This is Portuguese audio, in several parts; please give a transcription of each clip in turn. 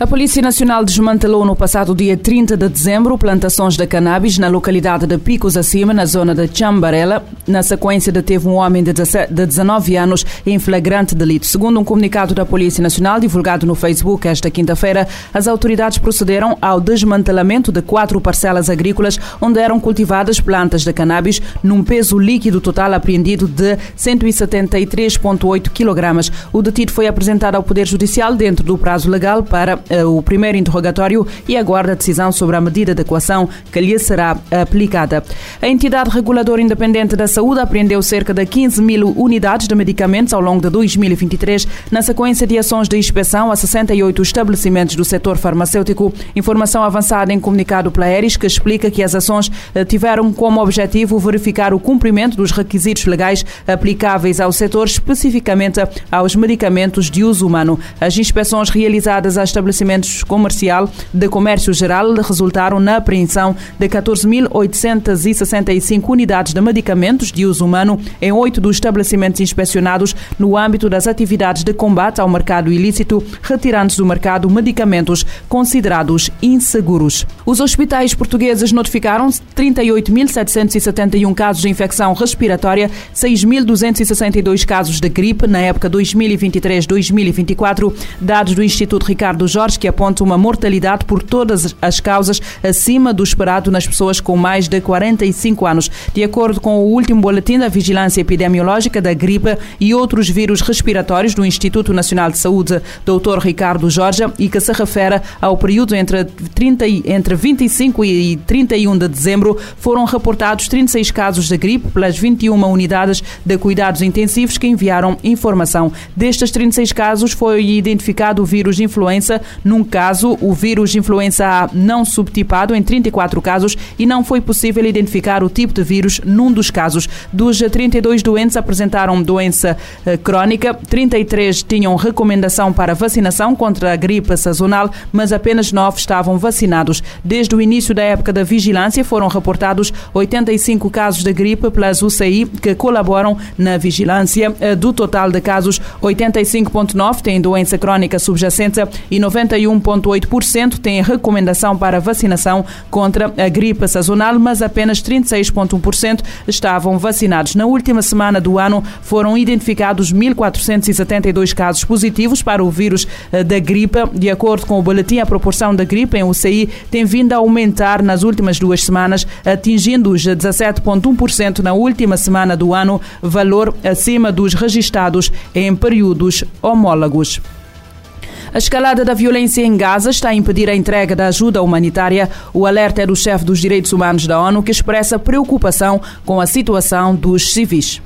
A Polícia Nacional desmantelou no passado dia 30 de dezembro plantações de cannabis na localidade de Picos Acima, na zona de Chambarela. Na sequência, deteve um homem de 19 anos em flagrante delito. Segundo um comunicado da Polícia Nacional divulgado no Facebook esta quinta-feira, as autoridades procederam ao desmantelamento de quatro parcelas agrícolas onde eram cultivadas plantas de cannabis num peso líquido total apreendido de 173,8 kg. O detido foi apresentado ao Poder Judicial dentro do prazo legal para o primeiro interrogatório e aguarda a decisão sobre a medida de equação que lhe será aplicada. A entidade reguladora independente da saúde apreendeu cerca de 15 mil unidades de medicamentos ao longo de 2023, na sequência de ações de inspeção a 68 estabelecimentos do setor farmacêutico. Informação avançada em comunicado pela Eris que explica que as ações eh, tiveram como objetivo verificar o cumprimento dos requisitos legais aplicáveis ao setor, especificamente aos medicamentos de uso humano. As inspeções realizadas a estabelecimentos estabelecimentos comercial de comércio geral resultaram na apreensão de 14.865 unidades de medicamentos de uso humano em oito dos estabelecimentos inspecionados no âmbito das atividades de combate ao mercado ilícito, retirando do mercado medicamentos considerados inseguros. Os hospitais portugueses notificaram 38.771 casos de infecção respiratória, 6.262 casos de gripe na época 2023-2024, dados do Instituto Ricardo Jorge que aponta uma mortalidade por todas as causas acima do esperado nas pessoas com mais de 45 anos. De acordo com o último boletim da Vigilância Epidemiológica da gripe e outros vírus respiratórios do Instituto Nacional de Saúde, Dr. Ricardo Jorge, e que se refere ao período entre, 30, entre 25 e 31 de dezembro, foram reportados 36 casos de gripe pelas 21 unidades de cuidados intensivos que enviaram informação. Destes 36 casos, foi identificado o vírus influenza num caso, o vírus influenza A não subtipado em 34 casos e não foi possível identificar o tipo de vírus num dos casos. Dos 32 doentes apresentaram doença eh, crónica, 33 tinham recomendação para vacinação contra a gripe sazonal, mas apenas 9 estavam vacinados. Desde o início da época da vigilância foram reportados 85 casos de gripe pelas UCI que colaboram na vigilância. Eh, do total de casos, 85,9 têm doença crónica subjacente e 90 91,8% têm recomendação para vacinação contra a gripe sazonal, mas apenas 36,1% estavam vacinados. Na última semana do ano foram identificados 1.472 casos positivos para o vírus eh, da gripe. De acordo com o boletim, a proporção da gripe em UCI tem vindo a aumentar nas últimas duas semanas, atingindo os 17,1% na última semana do ano, valor acima dos registados em períodos homólogos. A escalada da violência em Gaza está a impedir a entrega da ajuda humanitária. O alerta é do chefe dos direitos humanos da ONU, que expressa preocupação com a situação dos civis.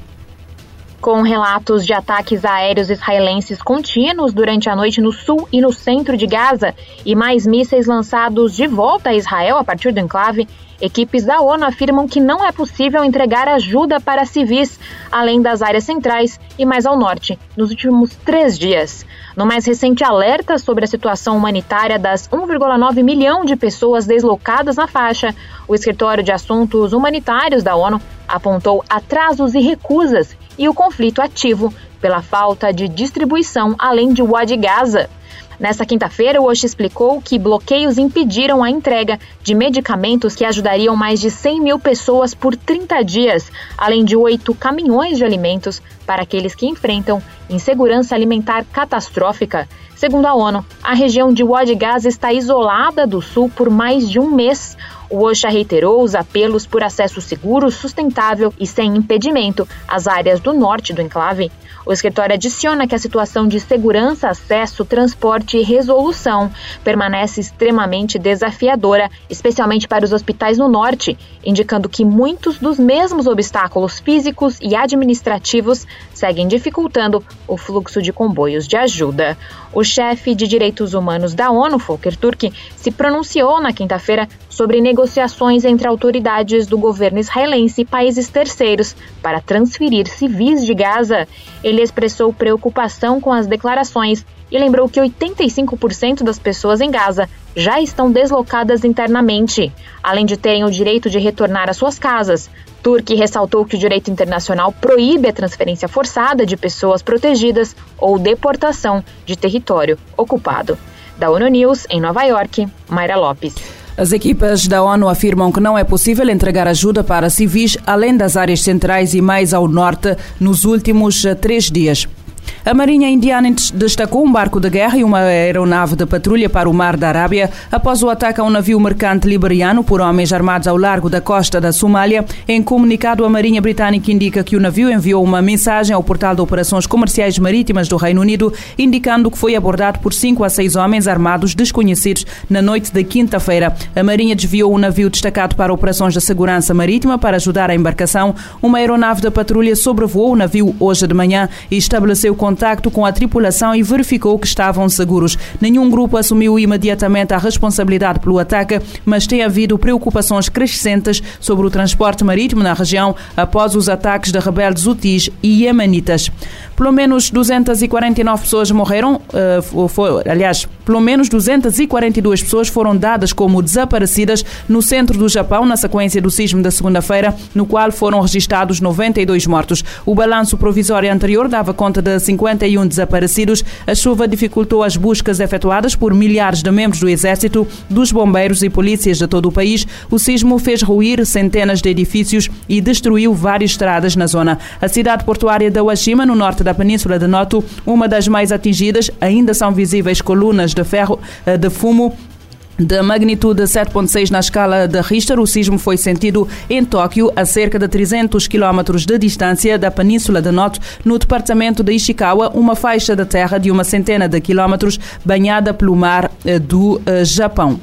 Com relatos de ataques aéreos israelenses contínuos durante a noite no sul e no centro de Gaza e mais mísseis lançados de volta a Israel a partir do enclave, Equipes da ONU afirmam que não é possível entregar ajuda para civis, além das áreas centrais e mais ao norte, nos últimos três dias. No mais recente alerta sobre a situação humanitária das 1,9 milhão de pessoas deslocadas na faixa, o Escritório de Assuntos Humanitários da ONU apontou atrasos e recusas e o conflito ativo pela falta de distribuição além de Wad Gaza. Nessa quinta-feira, o OSH explicou que bloqueios impediram a entrega de medicamentos que ajudariam mais de 100 mil pessoas por 30 dias, além de oito caminhões de alimentos para aqueles que enfrentam insegurança alimentar catastrófica. Segundo a ONU, a região de Wad Gaza está isolada do sul por mais de um mês. O OSHA reiterou os apelos por acesso seguro, sustentável e sem impedimento às áreas do norte do enclave. O escritório adiciona que a situação de segurança, acesso, transporte e resolução permanece extremamente desafiadora, especialmente para os hospitais no norte, indicando que muitos dos mesmos obstáculos físicos e administrativos seguem dificultando o fluxo de comboios de ajuda. O chefe de direitos humanos da ONU, Volker Turk, se pronunciou na quinta-feira sobre negociações entre autoridades do governo israelense e países terceiros para transferir civis de Gaza. Ele expressou preocupação com as declarações e lembrou que 85% das pessoas em Gaza já estão deslocadas internamente, além de terem o direito de retornar às suas casas. Turki ressaltou que o direito internacional proíbe a transferência forçada de pessoas protegidas ou deportação de território ocupado. Da ONU News, em Nova York, Mayra Lopes. As equipas da ONU afirmam que não é possível entregar ajuda para civis além das áreas centrais e mais ao norte nos últimos eh, três dias. A Marinha Indiana destacou um barco de guerra e uma aeronave de patrulha para o Mar da Arábia após o ataque a um navio mercante liberiano por homens armados ao largo da costa da Somália. Em comunicado, a Marinha Britânica indica que o navio enviou uma mensagem ao portal de operações comerciais marítimas do Reino Unido, indicando que foi abordado por cinco a seis homens armados desconhecidos na noite de quinta-feira. A Marinha desviou um navio destacado para operações de segurança marítima para ajudar a embarcação. Uma aeronave da patrulha sobrevoou o navio hoje de manhã e estabeleceu contato contacto com a tripulação e verificou que estavam seguros. Nenhum grupo assumiu imediatamente a responsabilidade pelo ataque, mas tem havido preocupações crescentes sobre o transporte marítimo na região após os ataques de rebeldes hutis e yemenitas. Pelo menos 249 pessoas morreram, uh, foi, aliás, pelo menos 242 pessoas foram dadas como desaparecidas no centro do Japão na sequência do sismo da segunda-feira, no qual foram registrados 92 mortos. O balanço provisório anterior dava conta de 51 desaparecidos. A chuva dificultou as buscas efetuadas por milhares de membros do Exército, dos bombeiros e polícias de todo o país. O sismo fez ruir centenas de edifícios e destruiu várias estradas na zona. A cidade portuária da Washima, no norte da Península de Noto, uma das mais atingidas, ainda são visíveis colunas de ferro eh, de fumo de magnitude 7.6 na escala de Richter, o sismo foi sentido em Tóquio, a cerca de 300 quilómetros de distância da Península de Noto, no departamento de Ishikawa, uma faixa de terra de uma centena de quilómetros banhada pelo mar eh, do eh, Japão.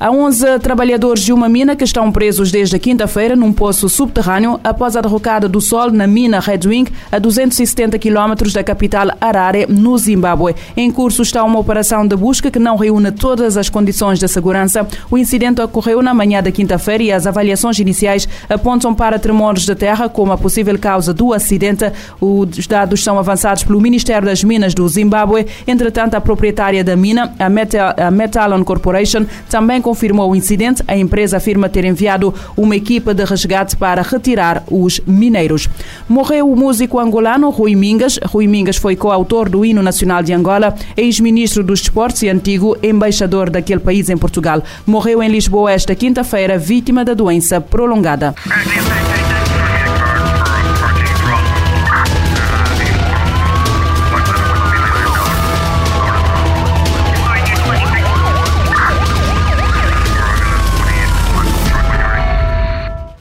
Há 11 trabalhadores de uma mina que estão presos desde a quinta-feira num poço subterrâneo após a derrocada do sol na mina Redwing, a 270 quilómetros da capital Harare, no Zimbábue. Em curso está uma operação de busca que não reúne todas as condições de segurança. O incidente ocorreu na manhã da quinta-feira e as avaliações iniciais apontam para tremores de terra como a possível causa do acidente. Os dados são avançados pelo Ministério das Minas do Zimbábue. Entretanto, a proprietária da mina, a, Metal, a Metalon Corporation, também confirmou o incidente, a empresa afirma ter enviado uma equipa de resgate para retirar os mineiros. Morreu o músico angolano Rui Mingas. Rui Mingas foi coautor do hino nacional de Angola, ex-ministro dos Desportos e antigo embaixador daquele país em Portugal. Morreu em Lisboa esta quinta-feira, vítima da doença prolongada.